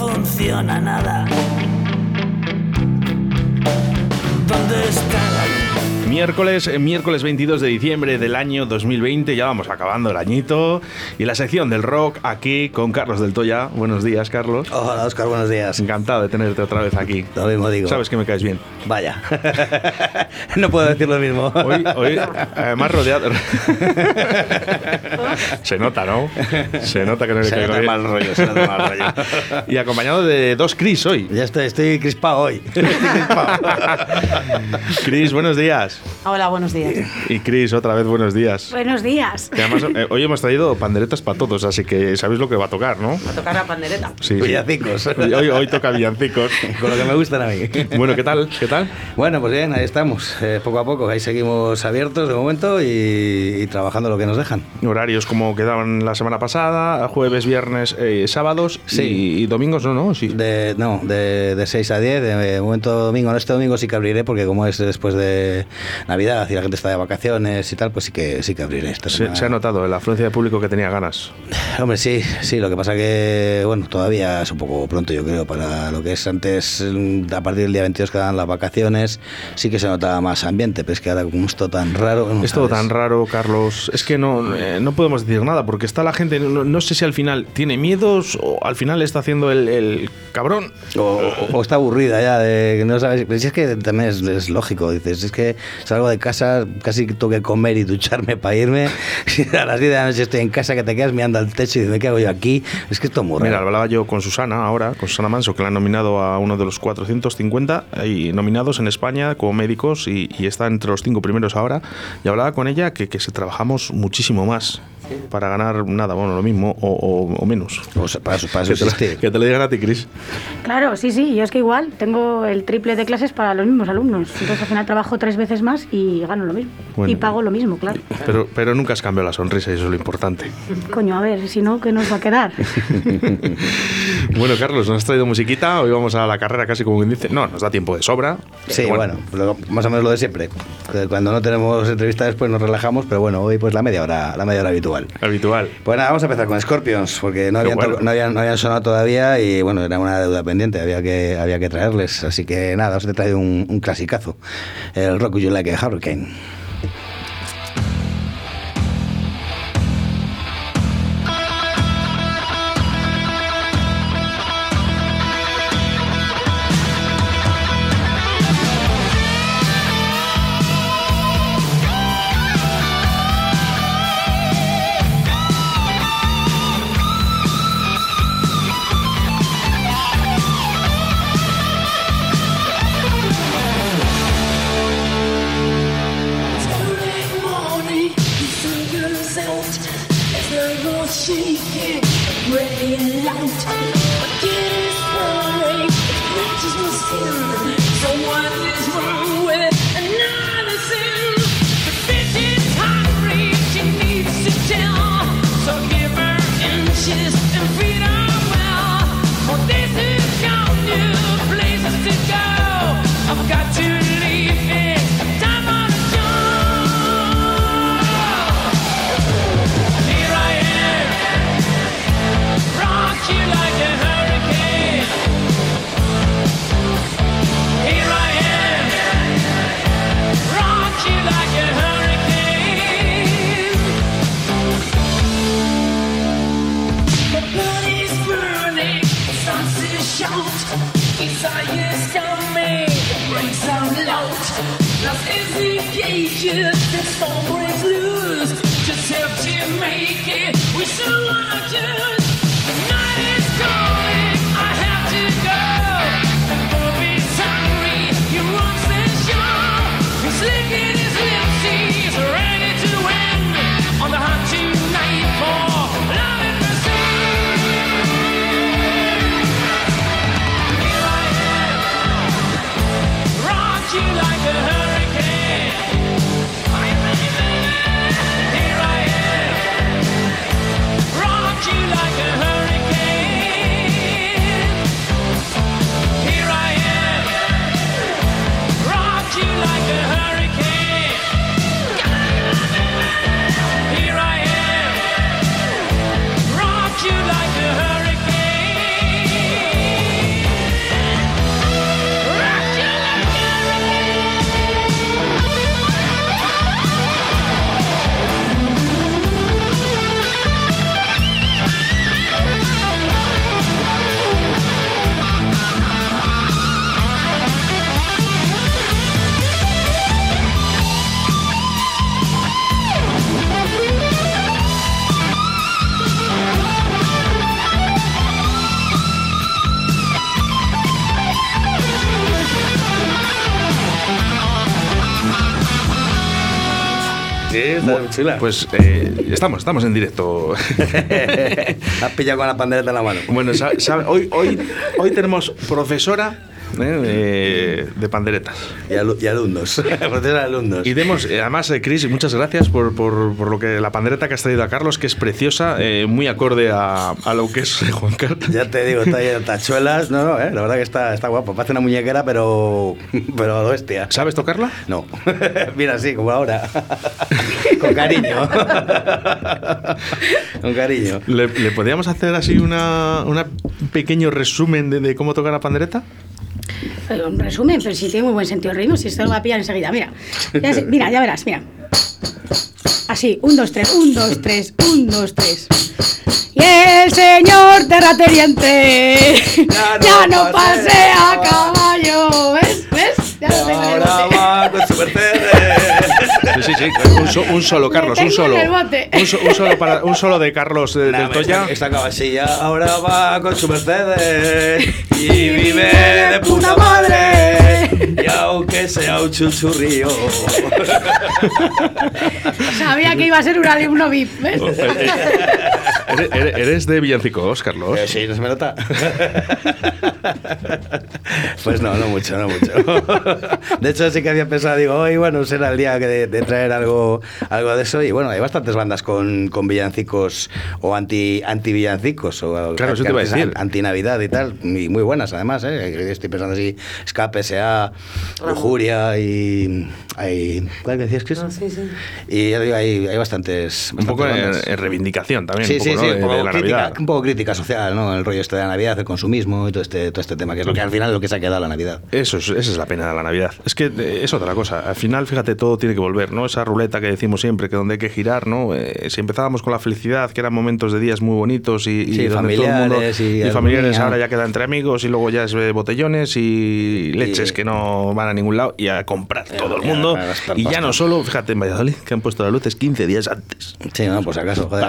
funciona nada. ¿Dónde está la? Miércoles, eh, miércoles 22 de diciembre del año 2020, ya vamos acabando el añito. Y la sección del rock aquí con Carlos del Toya. Buenos días, Carlos. Hola, Oscar, buenos días. Encantado de tenerte otra vez aquí. Lo mismo digo. Sabes que me caes bien. Vaya. no puedo decir lo mismo. Hoy, hoy además rodeado. se nota, ¿no? Se nota que no le Se caigo nota bien. mal rollo, se nota mal rollo. Y acompañado de dos Chris hoy. Ya estoy, estoy crispado hoy. Chris, buenos días. Hola, buenos días. Y Chris, otra vez buenos días. Buenos días. Que además, eh, hoy hemos traído panderetas para todos, así que sabéis lo que va a tocar, ¿no? Va a tocar la pandereta. Sí. Villacicos. Hoy, hoy- hoy toca villancicos. Con lo que me gustan a mí. Bueno, ¿qué tal? ¿Qué tal? Bueno, pues bien, ahí estamos. eh, poco a poco, ahí seguimos abiertos de momento y, y trabajando lo que nos dejan. Horarios como quedaban la semana pasada, jueves, viernes, eh, sábados Sí. y, y domingos, ¿no? no sí. De, no, de, de 6 a 10, de momento domingo, no este domingo sí que abriré porque como es después de Navidad y la gente está de vacaciones y tal, pues sí que sí que abriré esta se, semana. se ha notado la afluencia de público que tenía ganas. Hombre, sí, sí, lo que pasa que, bueno, todavía es un poco pronto, yo creo, para lo que es antes, mm, a partir del día 22 que dan las vacaciones, sí que se notaba más ambiente, pero es que ahora como esto tan raro... no Es todo sabes. tan raro, Carlos. Es que no, eh, no podemos decir nada, porque está la gente, no, no sé si al final tiene miedos o al final está haciendo el, el cabrón. O, o- o está aburrida ya de que no sabes. Pero si es que también es, es lógico, dices, es que salgo de casa, casi tengo que comer y ducharme para irme. y a las 10 de la noche estoy en casa, que te quedas mirando al techo y dices, ¿qué hago yo aquí? Es que esto es muy Mira, raro. hablaba yo con Susana ahora, con Susana Manso, que la han nominado a uno de los 450 hay nominados en España como médicos y, y está entre los cinco primeros ahora. Y hablaba con ella que, que se trabajamos muchísimo más para ganar nada, bueno, lo mismo o, o- o menos. O sea, para, eso- para eso Que te, lo, que te lo digan a ti, Cris. Claro, sí, sí. Yo es que igual tengo el triple de clases para los mismos alumnos. Entonces al final trabajo tres veces más y gano lo mismo. Bueno. Y pago lo mismo, claro. Pero, pero nunca has cambiado la sonrisa y eso es lo importante. Coño, a ver, si no, ¿qué nos va a quedar? Bueno, Carlos, nos has traído musiquita. Hoy vamos a la carrera casi como quien dice. No, nos da tiempo de sobra. Sí, bueno, lo- más o menos lo de siempre. Cuando no tenemos entrevistas después nos relajamos, pero bueno, hoy pues la media hora, la media hora habitual. Habitual. Pues nada, vamos a empezar con Scorpions, porque no habían, bueno. to- no habían, no habían sonado todavía y bueno, era una deuda pendiente, había que, había que traerles. Así que nada, os he traído un, un clasicazo, el Rock You Like a Hurricane. Pues eh, estamos, estamos en directo. Has pillado con la pandereta en la mano. Bueno, sabe- hoy, hoy, hoy tenemos profesora ¿eh? de, de panderetas. Y, alu- y alumnos. Alumnos. Y demos, eh, además, eh, Chris, muchas gracias por, por, por lo que la pandereta que has traído a Carlos, que es preciosa, muy acorde a, a lo que es Juan Carlos. Ya te digo, está tachuelas. No, no, eh, la verdad que está, está guapo. Parece una muñequera, pero. Pero bestia. ¿Sabes tocarla? No. Mira, así, como ahora. Con cariño. Con cariño. ¿Le, le podríamos hacer así una, una- un pequeño resumen de, de cómo tocar la pandereta? Pero un resumen, pero si tiene muy buen sentido el ritmo, si esto lo va a pillar enseguida. Mira, ya, mira, ya verás, mira. Así, un, dos, tres, un, dos, tres, un, dos, tres. Y el señor terrateniente Ya ya no no, pasea a caballo. ¿Ves? ¿Ves? Ya lo tengo en el Ahora va con su Mercedes. Sí, sí, sí. Un, so- un solo, Carlos, un solo. en el bote. Un, so- un solo para, un solo de Carlos eh, Nah, del Toya. Esta, esta cabecilla ahora va con su Mercedes y vive de puta madre. Y aunque sea un chuchurrío. Sabía que iba a ser un alumno VIP. ¿ves? ¿Eres, eres- eres de villancicos, Carlos? Eh, sí, no se me nota. Pues no, no mucho, no mucho. De hecho, sí que había pensado, digo, hoy, bueno, será el día que de, de traer algo, algo de eso. Y bueno, hay bastantes bandas con, con villancicos o anti, anti villancicos. O Claro, eso te iba a decir. Anti Navidad y tal. Y muy buenas, además, ¿eh? Estoy pensando así: Escape, S.A., Lujuria y. Hay, ¿Cuál que decías, Chris? Y ya digo, hay, hay bastantes. Un poco en, reivindicación también, Sí, un poco, sí, ¿no? sí, de, un poco, de la crítica, Navidad. un poco crítica social, ¿no? El rollo este de la Navidad, el consumismo y todo este, todo este tema, que es lo que al final es lo que se ha quedado la Navidad. Eso es, esa es la pena de la Navidad. Es que eh, es otra cosa. Al final, fíjate, todo tiene que volver, ¿no? Esa ruleta que decimos siempre, que donde hay que girar, ¿no? Eh, si empezábamos con la felicidad, que eran momentos de días muy bonitos y, y Sí, donde todo el mundo- familiares y y familiares, ahora ya queda entre amigos y luego ya es eh, botellones y leches Y- que no van a ningún lado y a comprar todo el mundo. Y ya no solo, fíjate, en Valladolid, que han puesto las luces 15 días antes. Sí, no, pues acaso, joder,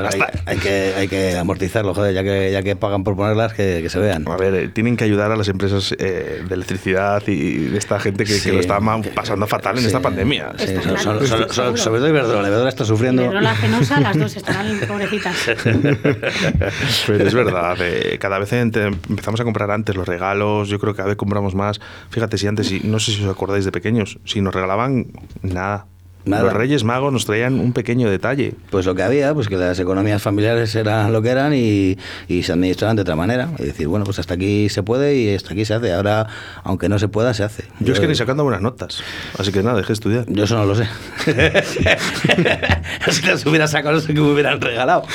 hay que, hay que amortizarlo, joder, ya que, ya que pagan por ponerlas, que, que se vean. A ver, eh, tienen que ayudar a las empresas eh, de electricidad y de esta gente que, lo está pasando fatal en Sí. esta pandemia. Sí, Está so- so- claro, so- seguro. so- sobre todo Iberdrola, Iberdrola está sufriendo. Iberdrola, Fenosa, las dos estarán pobrecitas. Pero es verdad, eh, cada vez empezamos a comprar antes los regalos, yo creo que cada vez compramos más. Fíjate, si antes, si- no sé si os acordáis de pequeños, si nos regalaban nada. Nada. Los Reyes Magos nos traían un pequeño detalle. Pues lo que había, pues que las economías familiares eran lo que eran y, y se administraban de otra manera. Es decir, bueno, pues hasta aquí se puede y hasta aquí se hace. Ahora, aunque no se pueda, se hace. Yo es que ni sacando buenas notas, así que nada, dejé de estudiar. Yo eso no lo sé. si las hubiera sacado, no sé qué me hubieran regalado.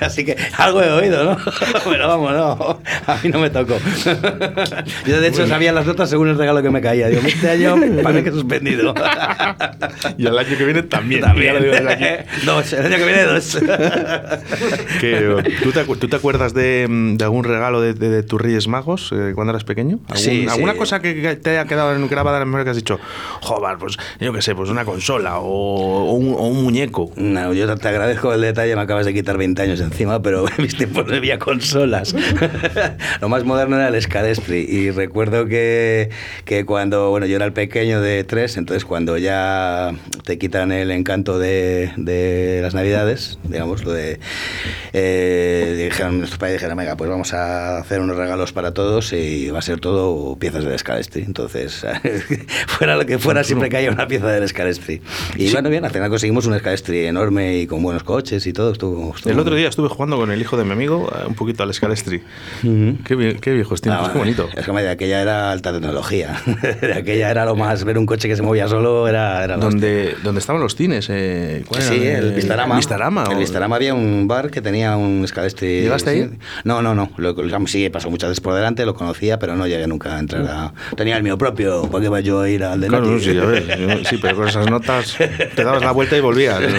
Así que algo he oído, ¿no? Pero vamos, no. A mí no me tocó. Yo, de hecho, sabía las notas según el regalo que me caía. Digo, este año parece que suspendido. Y el año que viene también. También. Dos, el año que viene dos. Que, ¿tú, te, tú te acuerdas de, mm, de algún regalo de, de- de tus Reyes Magos eh, cuando eras pequeño? ¿Algún- Sí, sí. ¿Alguna cosa que te haya quedado en- grabada en la memoria que has dicho, joder, pues yo qué sé, pues una consola o, o un, o un muñeco? No, yo te agradezco el detalle, me acabas de quitar 20 años encima, pero mis tiempos no había consolas. Lo más moderno era el Scalespri y recuerdo que, que cuando, bueno, yo era el pequeño de tres, entonces cuando ya te quitan el encanto de, de las navidades, digamos, lo de... Eh, dijeron, nuestros padres dijeron, venga, pues vamos a hacer unos regalos para todos y va a ser todo piezas del Scalespri. Entonces, fuera lo que fuera, siempre caía una pieza del Scalespri. Y bueno, bien, al final conseguimos un Scalespri enorme y con buenos coches y todo. Estuvo, estuvo El otro día estuve jugando con el hijo de mi amigo eh, un poquito al Scalestri. qué, vie- qué viejos tiempos, Ah, qué bonito. Es que de aquella era alta tecnología. De aquella era lo más. Ver un coche que se movía solo era, era. Donde, donde estaban los cines. Eh, ¿cuál Sí, era? el Eh, Vistarama. Vistarama. El Vistarama había un bar que tenía un Scalestri. ¿Llegaste ahí? No, no, no. Lo, lo- sí, pasó muchas veces por delante, lo conocía, pero no llegué nunca a entrar a. Tenía el mío propio. ¿Para qué va yo a ir al de Claro, sí, a ver, yo- sí, pero con esas notas te dabas la vuelta y volvías.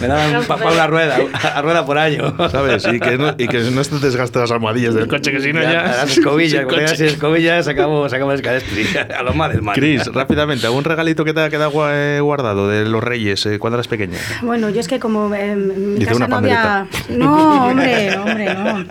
Me daban pa- para una rueda, a rueda por año. ¿Sabes? Y que no, y que no te desgastes las almohadillas del coche, que si no ya. Las escobillas, sin cuando tengas coche. escobillas, sacamos, sacamos el calestri. A los del mal. Cris, rápidamente, ¿algún regalito que te ha quedado eh, guardado de los Reyes eh, cuando eras pequeña? Bueno, yo es que como eh, en mi Dice casa una no había... No, hombre, hombre, no.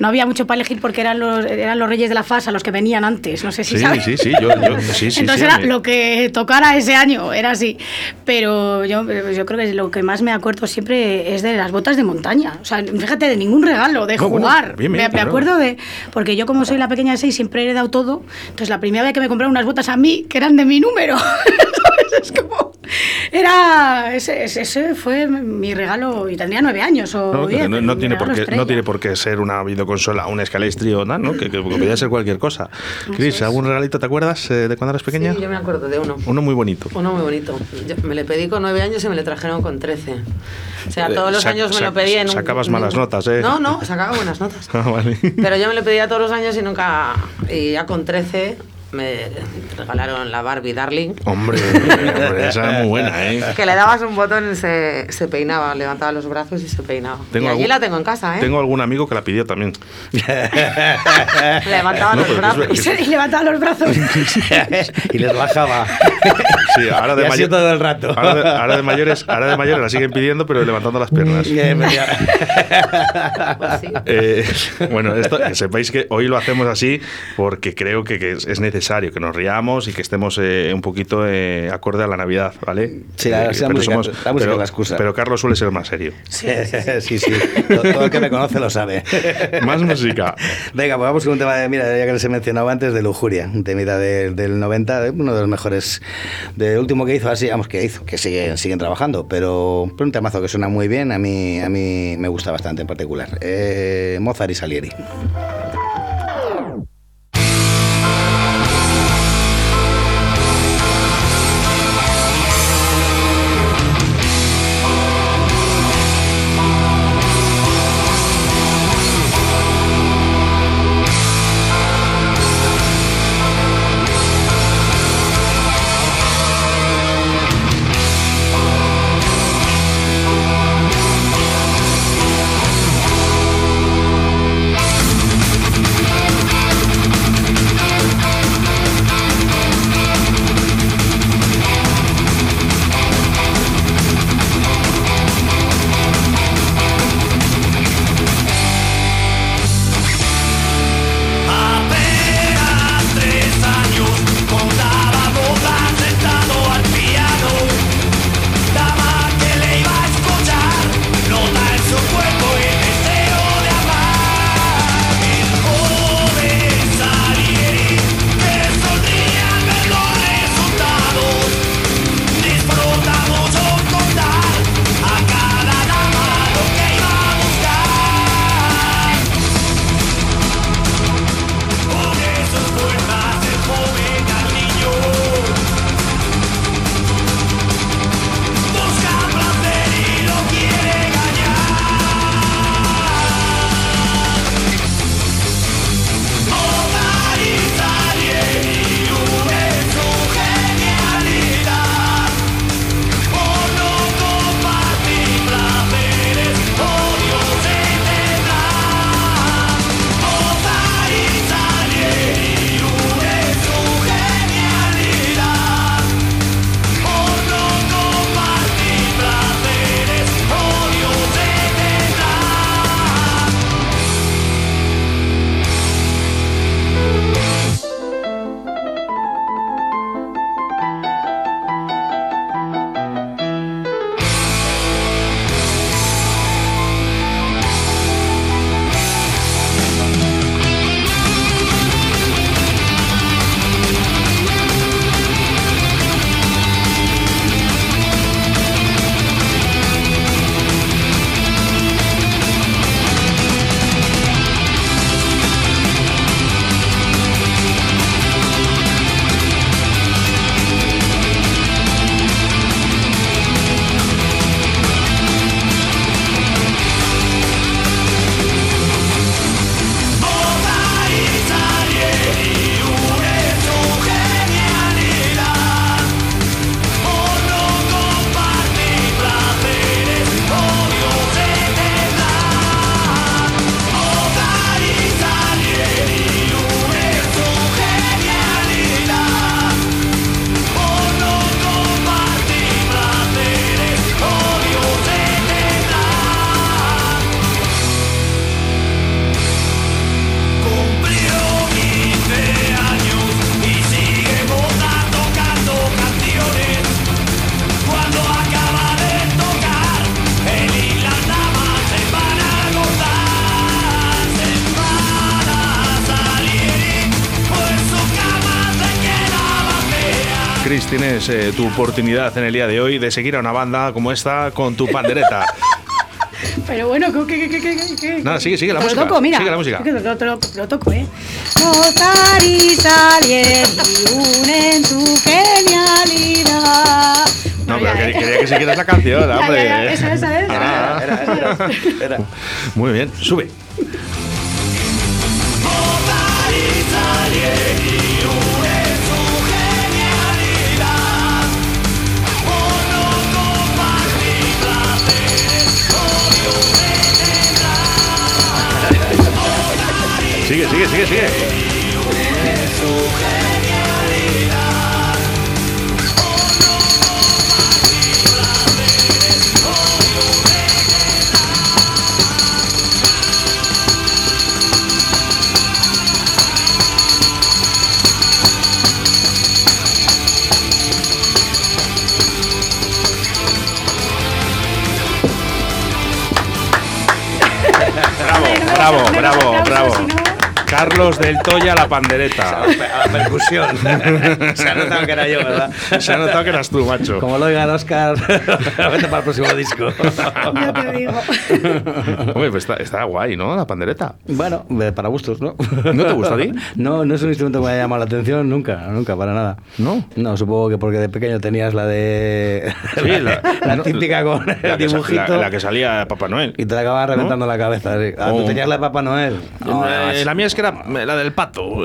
No había mucho para elegir porque eran los, eran los reyes de la FAS a los que venían antes, no sé si Sí, sabes. sí, sí, yo, yo- sí, sí, Entonces sí, era lo que tocara ese año, era así. Pero yo, yo creo que lo que más me acuerdo siempre es de las botas de montaña. O sea, fíjate, de ningún regalo, de No, bueno, jugar. bien, bien, me, me claro. acuerdo de... Porque yo como soy la pequeña de seis siempre he dado todo. Entonces la primera vez que me compraron unas botas a mí, que eran de mi número. ¿sabes? Es como... Era... Ese, ese- ese fue mi regalo y tendría nueve años o No, diez, no, no tiene por qué, estrella. no tiene por qué ser una videoconsola, un Scalestri o nada, ¿no? Que, que podría ser cualquier cosa. Cris, ¿algún regalito te acuerdas eh, de cuando eras pequeña? Sí, yo me acuerdo de uno. Uno muy bonito. Uno muy bonito. Yo me le pedí con nueve años y me le trajeron con trece. O sea, todos los sac- años me lo pedí en un... sacabas malas notas, ¿eh? No, no, sacaba buenas notas. Ah, vale. Pero yo me lo pedía todos los años y nunca... Y ya con 13 me regalaron la Barbie Darling. Hombre, hombre, esa es muy buena, ¿eh? Que le dabas un botón y se, se peinaba, levantaba los brazos y se peinaba. y allí algún- la tengo en casa, ¿eh? Tengo algún amigo que la pidió también. Levantaba No, los es brazos. Y, se- y levantaba los brazos. y les bajaba. Sí, ahora de mayor- todo el rato. Ahora de, ahora de mayores, ahora de mayores la siguen pidiendo, pero levantando las piernas. Pues sí. Eh, bueno, esto, que sepáis que hoy lo hacemos así porque creo que, que es, es necesario que nos riamos y que estemos eh, un poquito eh, acorde a la Navidad, ¿vale? Sí, la- Eh, sí, la pero música- la música pero, es la excusa. Pero Carlos suele ser más serio. Sí, sí. Todo, todo el que me conoce lo sabe. Más música. Venga, pues vamos con un tema de, mira, ya que les he mencionado antes, de Lujuria, un temita de- del 90, de- uno de los mejores, de último que hizo, así, vamos, que hizo, que sigue, siguen trabajando, pero, pero un temazo que suena muy bien, a mí, a mí me gusta bastante en particular. Eh, Mozart y Salieri. Tienes eh, tu oportunidad en el día de hoy de seguir a una banda como esta con tu pandereta. Pero bueno, ¿qué, qué, qué, qué? Nada, sigue, sigue la Te música, Lo toco, mira. sigue la música. Lo, lo- lo- lo toco, ¿eh? Mozart y Salieri unen tu genialidad. No, pero ya, ¿eh? quería que siguieras la canción, hombre. ya, ya, esa, esa, esa. Ah. Era, era, era. Muy bien, sube. Sigue, sigue, sigue, sigue. Bravo, bravo, bravo, bravo. Carlos del Toya, la pandereta. A la percusión. Se ha notado que era yo, ¿verdad? Se ha notado que eras tú, macho. Como lo oigan Oscar, vete para el próximo disco. Ya te digo. Hombre, pues está, está guay, ¿no? La pandereta. Bueno, eh, para gustos, ¿no? ¿No te gusta a ti? No, no es un instrumento que me haya llamado la atención nunca, nunca, para nada. ¿No? No, supongo que porque de pequeño tenías la de... Sí, la, la no, típica con la el que dibujito. La, la que salía Papá Noel. Y te la acababan reventando la cabeza. sí. Ah, Oh. tú tenías la de Papá Noel. No, Eh, la mía es que era la del pato.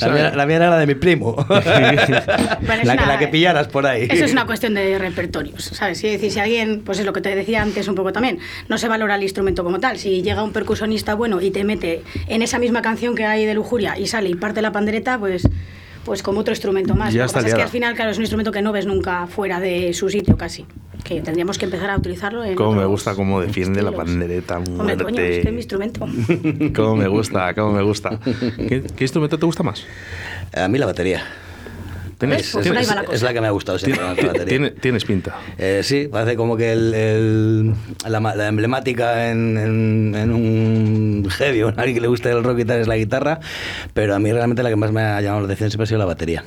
La mía, la mía era la de mi primo. Bueno, la, que, una- la que pillaras por ahí. Eso es una cuestión de repertorios, ¿sabes? Es decir, si alguien, pues es lo que te decía antes un poco también, no se valora el instrumento como tal. Si llega un percusionista bueno y te mete en esa misma canción que hay de lujuria y sale y parte la pandereta, pues pues como otro instrumento más. Ya lo que pasa es que al final, claro, es un instrumento que no ves nunca fuera de su sitio casi. Que tendríamos que empezar a utilizarlo en Cómo me gusta cómo defiende la estilos. pandereta. Hombre, coño, muerte. es que es mi instrumento. Cómo me gusta, cómo me gusta. ¿Qué, qué instrumento te gusta más? A mí la batería. ¿Tienes. Pues tienes- va la Es la que me ha gustado siempre, la batería. tiene- tienes pinta. Eh, sí, parece como que el, el- la, la emblemática en, en- en un heavy o en alguien que le guste el rock y tal es la guitarra, pero a mí realmente la que más me ha llamado la atención siempre ha sido la batería.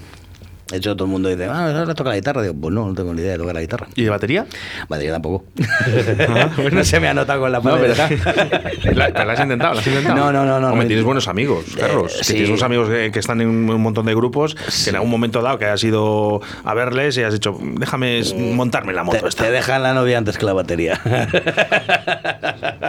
De hecho, todo el mundo dice, ah, ¿ahora toca la guitarra? Digo, pues no, no tengo ni idea de tocar la guitarra. ¿Y de batería? Batería tampoco. no se me ha notado con la No, pero. ¿La, pero la has intentado? ¿La has intentado? No, no, no, no, Hombre, no. tienes buenos amigos, Carlos. que sí. Tienes unos amigos que, que están en un, montón de grupos que en algún momento dado que has ido a verles y has dicho, déjame s- montarme la moto Te, esta. te dejan la novia antes que la batería.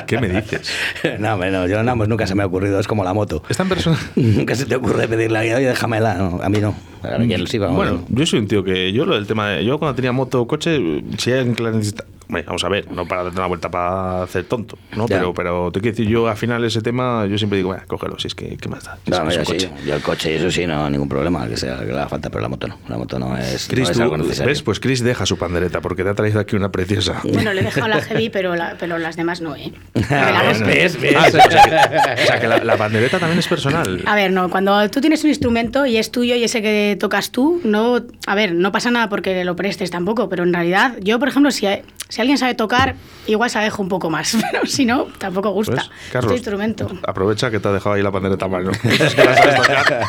¿Qué me dices? no, no, yo no, pues nunca se me ha ocurrido, es como la moto. Esta persona... Nunca se te ocurre pedirle a déjamela. No, a mí no. A quien sí, vamos. Bueno, yo soy un tío que yo lo del tema de, yo cuando tenía moto o coche, si alguien que la necesita, Hombre, vamos a ver, no para darte una vuelta para hacer tonto, ¿no? Ya. Pero, pero te quiero decir, yo al final ese tema, yo siempre digo, bueno, cógelo, si es que, ¿qué más da? Si es No, que es yo sí, coche. yo el coche, eso sí, no, ningún problema, que sea que le haga falta, pero la moto no. La moto no es, no Chris, es tú, algo necesario. ¿ves? Pues Chris deja su pandereta porque te ha traído aquí una preciosa. Bueno, le he dejado la heavy, pero, la- pero las demás no, ¿eh? La Ah. ¿Ves? ¿Ves? Ah, o sea que, o sea que la, la pandereta también es personal. A ver, no, cuando tú tienes un instrumento y es tuyo y ese que tocas tú, no, a ver, no pasa nada porque lo prestes tampoco, pero en realidad, yo, por ejemplo, si, si alguien sabe tocar, igual se dejo un poco más, pero si no, tampoco gusta. ¿Ves? Este instrumento. aprovecha que te ha dejado ahí la pandereta a mano. Es que la sabes tocar.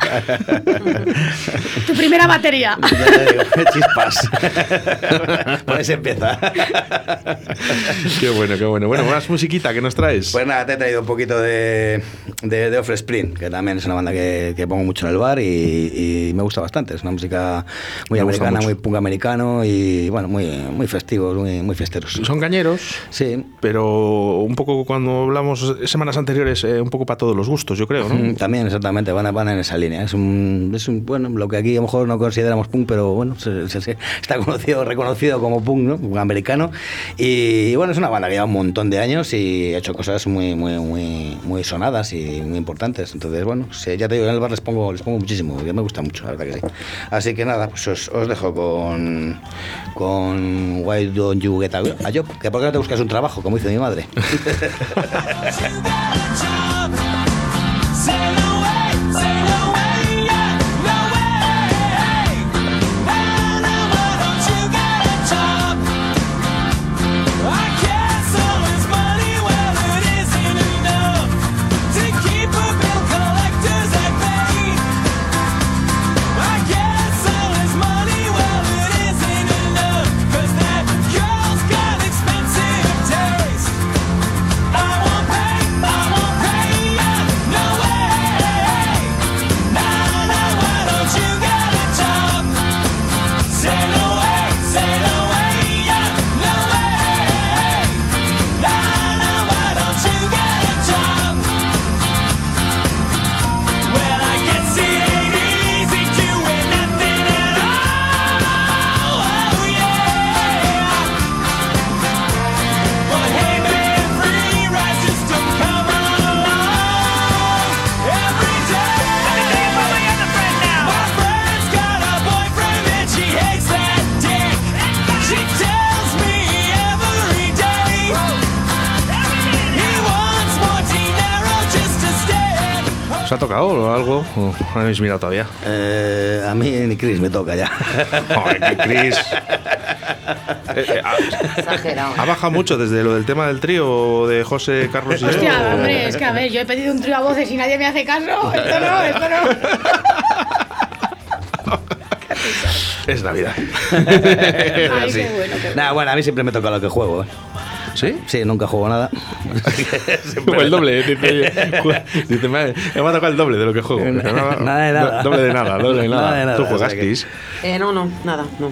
Tu primera batería. Chispas. Se empieza. qué bueno, qué bueno. Bueno, más musiquita que nos traes. Pues nada, te he traído un poquito de, de, de Offspring, que también es una banda que, que pongo mucho en el bar y, y me gusta bastante. Es una música muy Me americana, muy punk americano y bueno, muy, muy festivos, muy, muy Son cañeros, Sí. pero un poco cuando hablamos semanas anteriores, eh, un poco para todos los gustos, yo creo, ¿no? Mm, También, exactamente, van, van en esa línea. Es un, es un, bueno, lo que aquí a lo mejor no consideramos punk, pero bueno, se- se- se- está conocido, reconocido como punk, ¿no? Punk americano. Y bueno, es una banda que lleva un montón de años y ha hecho cosas muy, muy, muy, muy sonadas y muy importantes. Entonces, bueno, sí, ya te digo, en el bar les pongo, les pongo muchísimo, porque me gusta mucho, la verdad que sí. Así que nada, pues os, os dejo con, con Why Don't You Get a, a Job, que por qué no te buscas un trabajo, como dice mi madre. ¿Os ha tocado o algo? ¿O no habéis mirado todavía? Eh, a mí ni Chris me toca ya. Que Chris. Eh, eh, ha, Exagerado. ha bajado mucho desde lo del tema del trío de José Carlos y Hostia, o- hombre, es que a ver, yo he pedido un trío a voces y nadie me hace caso. Esto no, esto no. Es Navidad. Ay, qué bueno, qué bueno. Nah, bueno, a mí siempre me toca lo que juego. ¿Sí? Sí, nunca juego nada. Como el doble, dice, dice me, ha, me ha tocado el doble de lo que juego. Nada de nada. Doble de nada, doble de nada. Nada de nada, Tú sea que-. Eh, no, no, nada, no.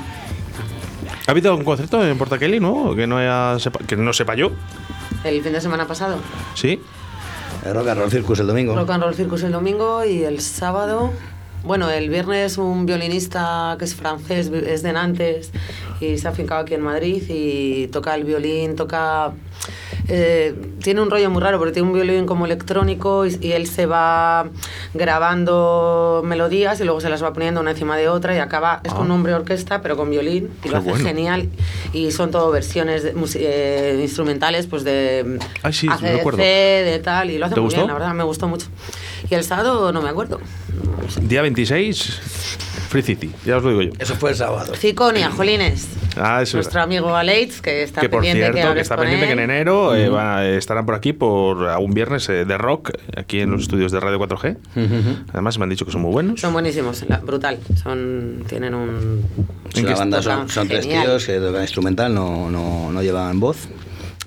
¿Ha habido un concierto en Portakelly, no? Que no, haya sepa- que no sepa yo. El fin de semana pasado, ¿Sí? El Rock and Roll Circus el domingo. Rock and Roll Circus el domingo y el sábado. Bueno, el viernes un violinista que es francés, es de Nantes y se ha afincado aquí en Madrid y toca el violín, toca... eh, tiene un rollo muy raro porque tiene un violín como electrónico y, y él se va grabando melodías y luego se las va poniendo una encima de otra y acaba, es con un hombre orquesta pero con violín y Qué lo hace bueno. genial y son todo versiones de eh, instrumentales pues de Ay, sí, me ACDC, acuerdo. de tal y lo hace ¿Te muy gustó? bien, la verdad me gustó mucho. Y el sábado no me acuerdo. Día 26, Free City, ya os lo digo yo. Eso fue el sábado. Ciconia, Jolines. Ah, eso Nuestro es. amigo Aleitz, que está Que por pendiente cierto, que, hables está pendiente que en enero eh, estarán por aquí por un viernes eh, de rock, aquí en los estudios de Radio 4G. Además me han dicho que son muy buenos. Son buenísimos, la- brutal. Son, tienen un... Una que banda, son, son tres tíos que tocan instrumental, no, no, no llevan voz,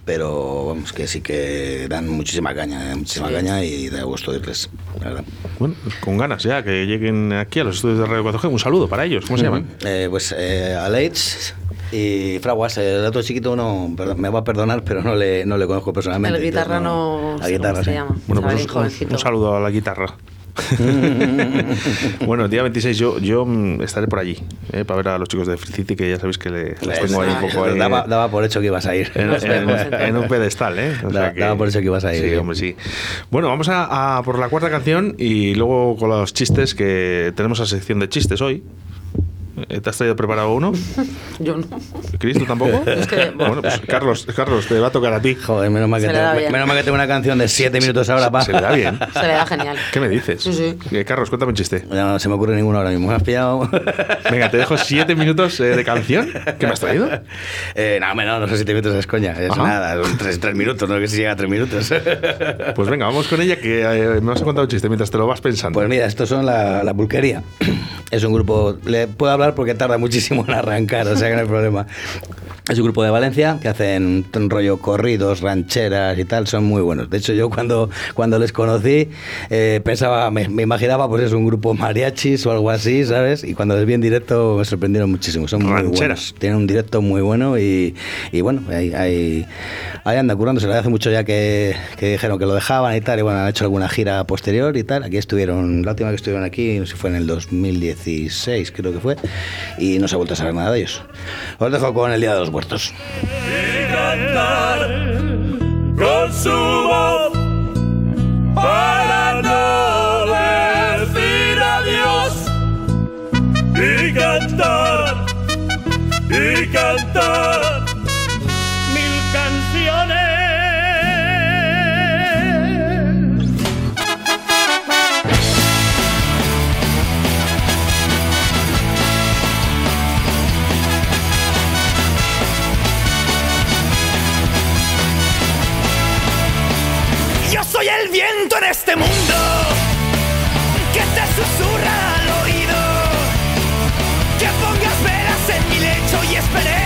pero vamos, que sí que dan muchísima caña, eh, muchísima Sí. caña y da gusto irles, la verdad. Bueno, con ganas ya que lleguen aquí a los estudios de Radio 4G. Un saludo para ellos. ¿Cómo se llaman? Eh, pues eh, Alex y Fraguas, el otro chiquito no, perdón, me va a perdonar, pero no le, no le conozco personalmente. El guitarra entonces no... La sé guitarra, cómo se sí. llama. Bueno, pues un saludo a la guitarra. bueno, el día 26 yo, yo mm, estaré por allí eh, para ver a los chicos de Free City que ya sabéis que le, les tengo ahí un poco ahí, daba, daba por hecho que ibas a ir. en, un pedestal, ¿eh? O Da- daba por eso que ibas a ir. Sí, hombre, sí. Bueno, vamos a, a por la cuarta canción y luego con los chistes que tenemos la sección de chistes hoy. ¿Te has traído preparado uno? Yo no. ¿Cris, tú tampoco? Es que- bueno, pues Carlos, Carlos, te va a tocar a ti. Joder, menos mal que, Se le te- da bien. menos mal que tengo una canción de 7 minutos ahora, pa. Se le da bien. Se le da genial. ¿Qué me dices? Sí, sí. Eh, Carlos, cuéntame un chiste. Ya no se me ocurre ninguno ahora mismo. ¿Me has pillado? Venga, te dejo siete minutos eh, de canción. ¿Qué me has traído? Eh, no, no, no sé si te minutos es coña. Es Ajá. nada, son tres, tres minutos, no sé si llega a tres minutos. Pues venga, vamos con ella que eh, me vas a contar un chiste mientras te lo vas pensando. Pues mira, estos son la, la pulquería. Es un grupo, le puedo hablar porque tarda muchísimo en arrancar, o sea que no hay problema. Es un grupo de Valencia que hacen un rollo corridos, rancheras y tal, son muy buenos. De hecho, yo cuando, cuando les conocí eh, pensaba, me, me imaginaba pues es un grupo mariachis o algo así, ¿sabes? Y cuando les vi en directo me sorprendieron muchísimo, son muy Rancheras. buenos. Tienen un directo muy bueno y, y bueno, ahí, ahí, ahí anda curándose. Hace mucho ya que, que dijeron que lo dejaban y tal, y bueno, han hecho alguna gira posterior y tal. Aquí estuvieron, la última que estuvieron aquí, no sé si fue en el 2016, creo que fue, y no se ha vuelto a saber nada de ellos. Os dejo con el Día de los Muertos. Este mundo que te susurra al oído. Que pongas velas en mi lecho y esperes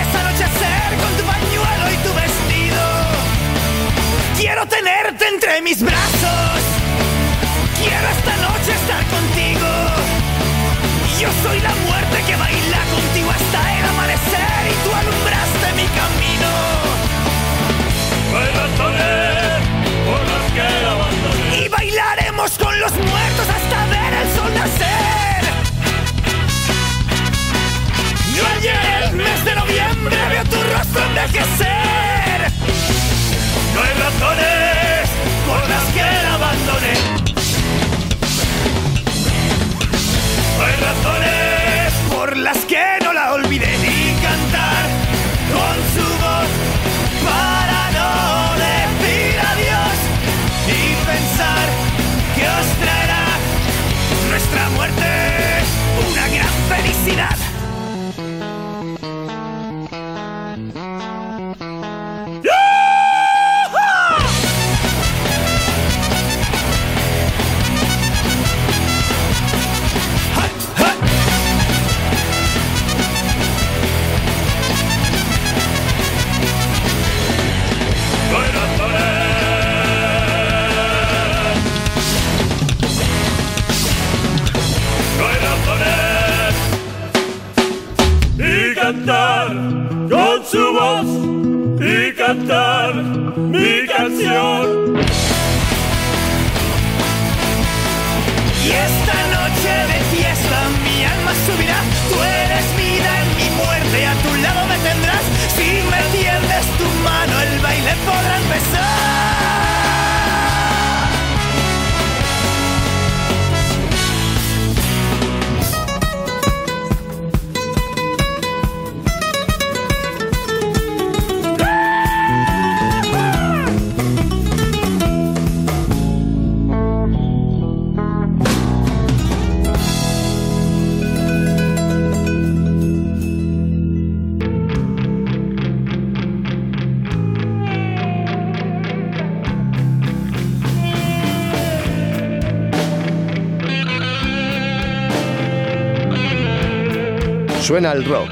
Suena el rock.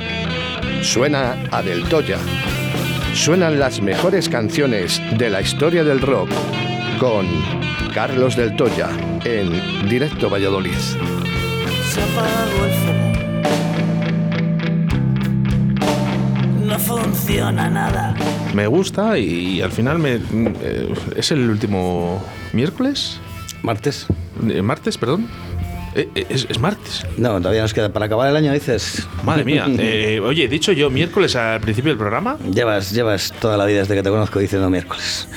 Suena a Del Toya. Suenan las mejores canciones de la historia del rock con Carlos Del Toya en Directo Valladolid. Se apagó el fuego. No funciona nada. Me gusta y, al final me, eh, es el último miércoles, Martes. Eh, martes, perdón. Eh, eh, es, es martes. No, todavía nos queda para acabar el año, dices. Madre mía. Eh, oye, he dicho yo miércoles al principio del programa. Llevas, llevas toda la vida desde que te conozco diciendo miércoles.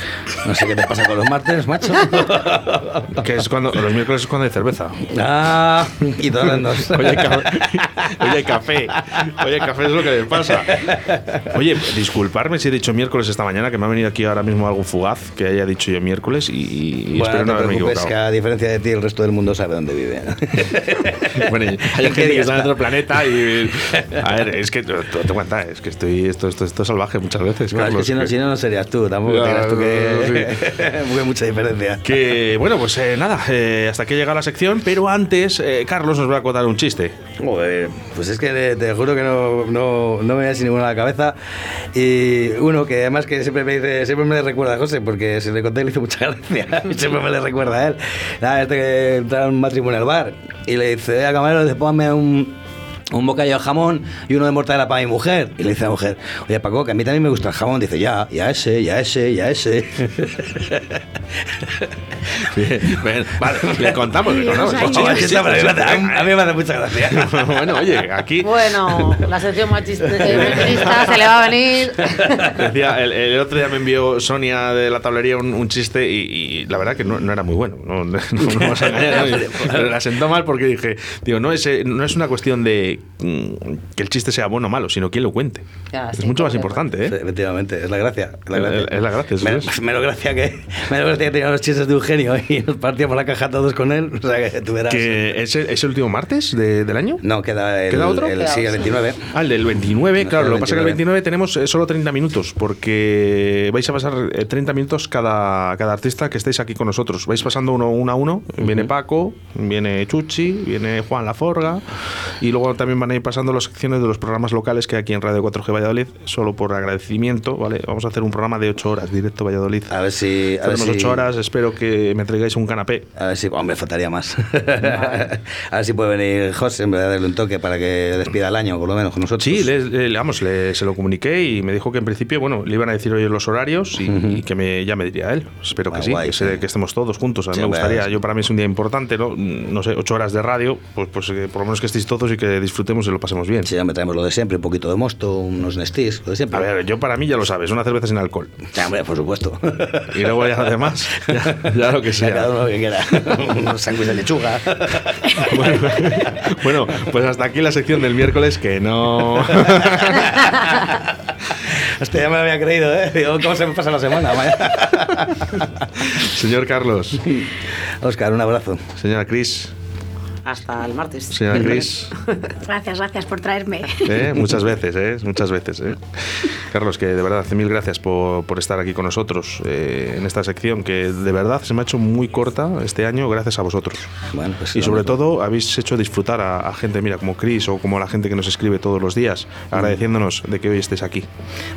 No sé qué te pasa con los martes, macho. Que es cuando los miércoles es cuando hay cerveza. Ah, y todas las hoy hay café. Hay café es lo que les pasa. Oye, disculparme si he dicho miércoles esta mañana, que me ha venido aquí ahora mismo algo fugaz que haya dicho yo miércoles y, y Bueno, espero no no te haberme preocupes, que equivocado. a diferencia de ti, el resto del mundo sabe dónde vive. Bueno, hay ¿En gente que está en otro planeta y. A ver, es que. Te te cuenta, es que estoy. Esto, esto, esto es salvaje muchas veces. Claro, es que si no, que- si no, no serías tú. Tampoco creas tú que sí. mucha diferencia. Que bueno, pues eh, nada, eh, hasta aquí llega la sección, pero antes eh, Carlos nos va a contar un chiste. Joder, pues es que te, te juro que no, no, no me da sin ninguna a la cabeza. Y uno que además que siempre me dice, siempre me le recuerda a José, porque si le conté le hizo mucha gracia. siempre me le recuerda a él. Nada, este que entra a un matrimonio al bar y le dice, a camarero, póngame un, un bocadillo de jamón y uno de mortadela para mi mujer. Y le dice a la mujer, oye Paco, que a mí también me gusta el jamón. Dice, ya, ya ese, ya ese, ya ese. Bien, bien, vale, le contamos, le contamos. A mí me hace mucha gracia. bueno, oye, aquí Bueno, la sección machista eh, se le va a venir. decía, el, el otro día me envió Sonia de la tablería un, un chiste y, y la verdad que no, no era muy bueno. No, no, no vamos a engañar, la sentó mal porque dije, digo, no es, eh, no es una cuestión de mm, que el chiste sea bueno o malo, sino quién lo cuente. Ya, es sí, mucho más importante, ¿eh? Sí, efectivamente, es la gracia. Es la Es- gracia, es la gracia, Menos, es. menos gracia que, menos gracia que tenía los chistes de Eugenio y nos partíamos la caja todos con él. O sea que tú verás. Que es el, es el último martes de- del año. No, queda el, ¿Queda otro? el- sí, el 29. Ah, el del 29, No, claro. el Lo que pasa es que el 29 29 tenemos eh, solo 30 minutos, porque vais a pasar eh, 30 minutos cada, cada artista que estéis aquí con nosotros. Vais pasando uno, uno a uno. Viene Paco, viene Chuchi, viene Juan Laforga, y luego también van a ir pasando las secciones de los programas locales que hay aquí en Radio 4G Valladolid, solo por agradecimiento, ¿vale? Vamos a hacer un programa de 8 horas, directo Valladolid. A ver si. A ver si, 8 horas, espero que me traigáis un canapé. A ver si. Hombre, faltaría más. a ver si puede venir José en vez de darle un toque para que despida el año, por lo menos con nosotros. Sí, le, le- vamos, le- se lo comuniqué y me dijo que en principio, bueno, le iban a decir hoy los horarios y, y que me, ya me diría él. Espero que Ah, sí, guay, que, se- sí. que estemos todos juntos. A mí Sí, me gustaría, yo para mí es un día importante, ¿no? No sé, ocho horas de radio, pues, pues eh, por lo menos que estéis todos y que disfrutemos y lo pasemos bien. Sí, ya me traemos lo de siempre, un poquito de mosto, unos nestis, lo de siempre. A ver, yo para mí ya lo sabes, una cerveza sin alcohol. Sí, hombre, por supuesto. Y luego ya lo demás, ya, ya lo que Ya cada sea. uno lo que quiera. unos sándwiches de lechuga. Bueno, bueno, pues hasta aquí la sección del miércoles que no... Hostia, ya me lo había creído, ¿eh? Digo, ¿cómo se me pasa la semana? Señor Carlos, Oscar, un abrazo. señora Cris, Hasta el martes. señora Cris. Gracias, gracias por traerme. ¿eh? Muchas veces, ¿eh? Muchas veces, ¿eh? Carlos, que de verdad, mil gracias por, por estar aquí con nosotros eh, en esta sección que de verdad se me ha hecho muy corta este año gracias a vosotros. Bueno, pues Y sobre todo habéis hecho disfrutar a, a gente, mira, como Chris o como la gente que nos escribe todos los días, agradeciéndonos de que hoy estés aquí.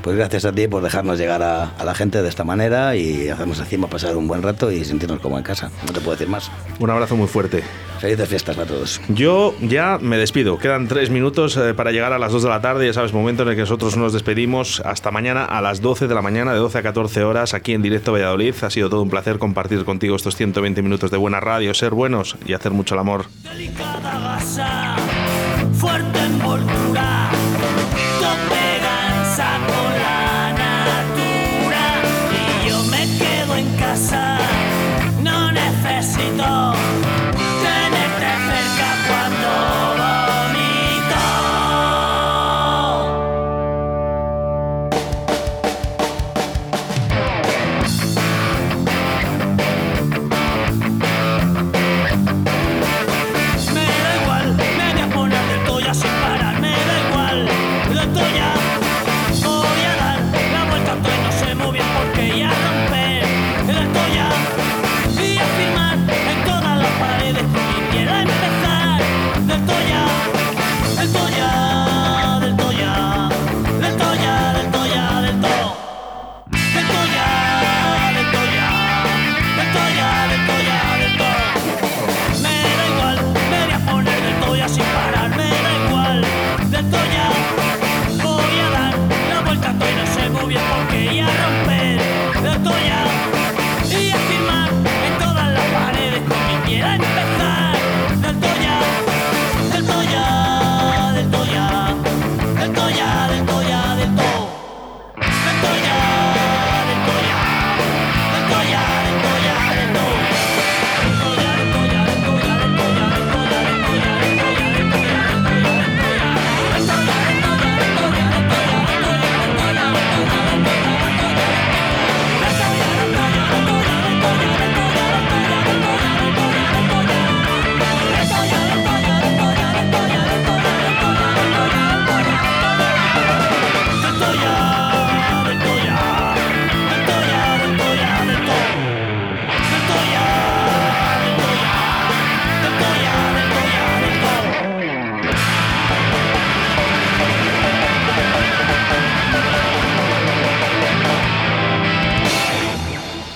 Pues gracias a ti por dejarnos llegar a, a la gente de esta manera y hacernos encima pasar un buen rato y sentirnos como en casa. No te puedo decir más. Un abrazo muy fuerte. Felices fiestas para todos. Yo ya me despido. Quedan tres minutos eh, para llegar a las 2 de la tarde. Ya sabes, momento en el que nosotros nos despedimos. Hasta mañana a las 12 de la mañana, de 12 a 14 horas, aquí en directo Valladolid. Ha sido todo un placer compartir contigo estos 120 minutos de buena radio, ser buenos y hacer mucho el amor. Delicada gasa, fuerte envoltura, Bye.